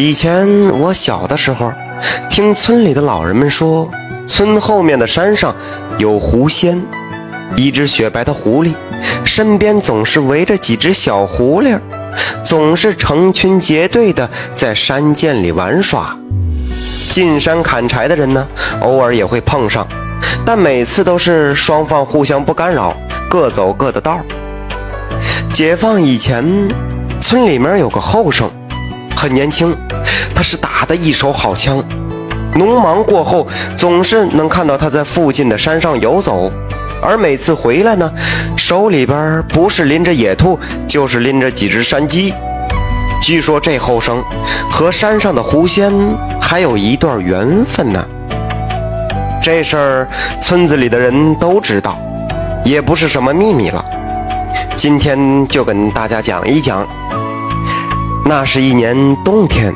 以前我小的时候，听村里的老人们说，村后面的山上有狐仙，一只雪白的狐狸，身边总是围着几只小狐狸，总是成群结队的在山涧里玩耍。进山砍柴的人呢，偶尔也会碰上，但每次都是双方互相不干扰，各走各的道。解放以前，村里面有个后生，很年轻，他是打的一手好枪。农忙过后，总是能看到他在附近的山上游走，而每次回来呢，手里边不是拎着野兔，就是拎着几只山鸡。据说这后生和山上的狐仙还有一段缘分呢。这事儿村子里的人都知道，也不是什么秘密了。今天就跟大家讲一讲。那是一年冬天，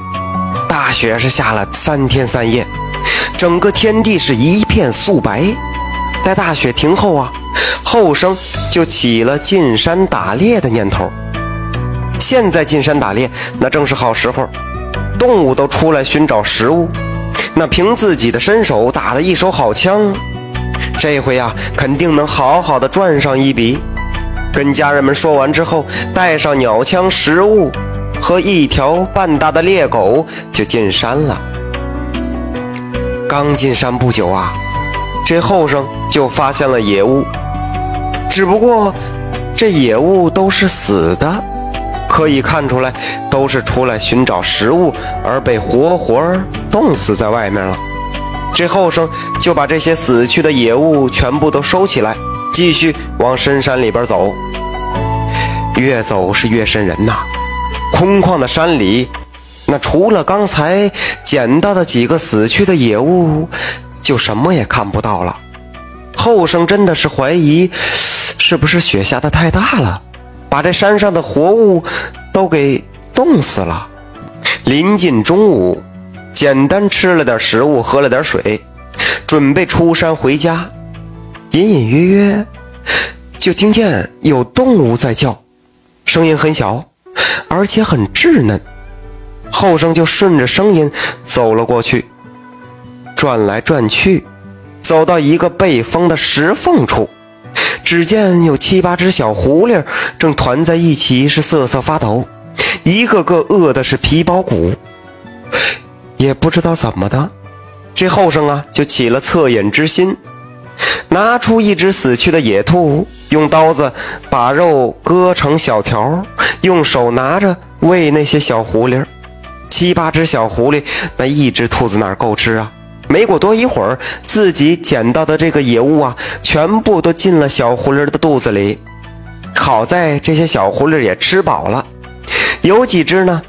大雪是下了三天三夜，整个天地是一片素白。在大雪停后啊，后生就起了进山打猎的念头。现在进山打猎，那正是好时候，动物都出来寻找食物。那凭自己的身手打的一手好枪，这回呀，肯定能好好的赚上一笔。跟家人们说完之后，带上鸟枪、食物和一条半大的猎狗，就进山了。刚进山不久啊，这后生就发现了野物，只不过这野物都是死的，可以看出来都是出来寻找食物而被活活冻死在外面了。这后生就把这些死去的野物全部都收起来。继续往深山里边走，越走是越瘆人呐。空旷的山里，那除了刚才捡到的几个死去的野物，就什么也看不到了。后生真的是怀疑，是不是雪下的太大了，把这山上的活物都给冻死了。临近中午，简单吃了点食物，喝了点水，准备出山回家。隐隐约约，就听见有动物在叫，声音很小，而且很稚嫩。后生就顺着声音走了过去，转来转去，走到一个被封的石缝处，只见有七八只小狐狸正团在一起，是瑟瑟发抖，一个个饿的是皮包骨。也不知道怎么的，这后生啊就起了恻隐之心。拿出一只死去的野兔，用刀子把肉割成小条，用手拿着喂那些小狐狸。七八只小狐狸，那一只兔子哪够吃啊？没过多一会儿，自己捡到的这个野物啊，全部都进了小狐狸的肚子里。好在这些小狐狸也吃饱了，有几只呢，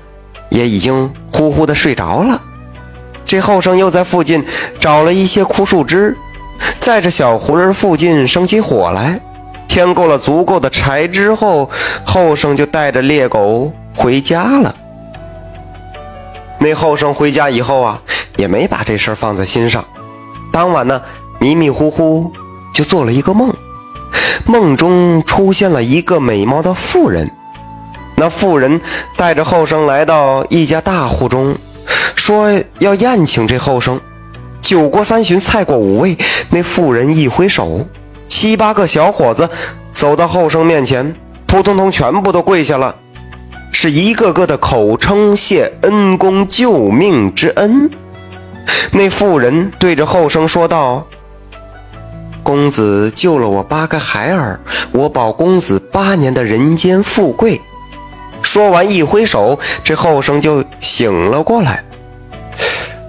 也已经呼呼的睡着了。这后生又在附近找了一些枯树枝。在这小狐狸附近生起火来，添够了足够的柴之后，后生就带着猎狗回家了。那后生回家以后啊，也没把这事儿放在心上。当晚呢，迷迷糊糊就做了一个梦，梦中出现了一个美貌的妇人。那妇人带着后生来到一家大户中，说要宴请这后生。酒过三巡，菜过五味，那妇人一挥手，七八个小伙子走到后生面前，扑通通全部都跪下了，是一个个的口称谢恩公救命之恩。那妇人对着后生说道：“公子救了我八个孩儿，我保公子八年的人间富贵。”说完一挥手，这后生就醒了过来。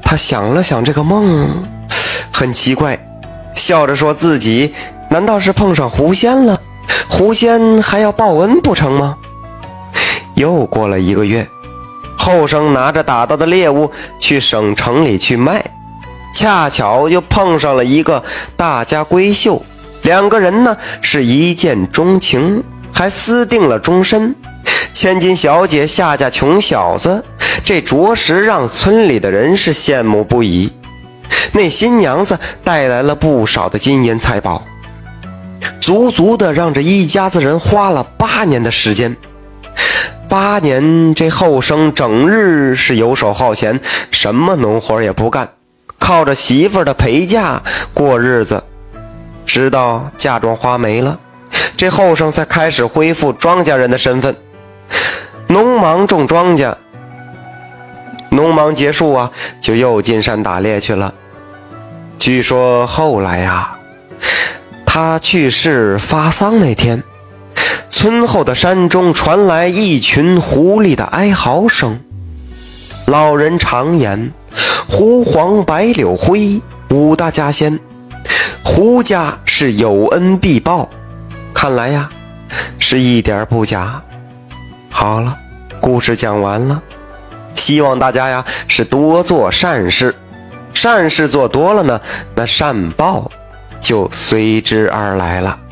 他想了想这个梦，很奇怪，笑着说自己难道是碰上狐仙了？狐仙还要报恩不成吗？又过了一个月，后生拿着打到的猎物去省城里去卖，恰巧又碰上了一个大家闺秀，两个人呢是一见钟情，还私定了终身。千金小姐下嫁穷小子，这着实让村里的人是羡慕不已。那新娘子带来了不少的金银财宝，足足的让这一家子人花了八年的时间。八年，这后生整日是游手好闲，什么农活也不干，靠着媳妇儿的陪嫁过日子。直到嫁妆花没了，这后生才开始恢复庄稼人的身份。农忙种庄稼，农忙结束啊，就又进山打猎去了。据说后来呀，他去世发丧那天，村后的山中传来一群狐狸的哀嚎声。老人常言：“狐黄白柳灰，五大家仙。”胡家是有恩必报，看来呀，是一点不假。好了，故事讲完了，希望大家呀是多做善事，善事做多了呢，那善报就随之而来了。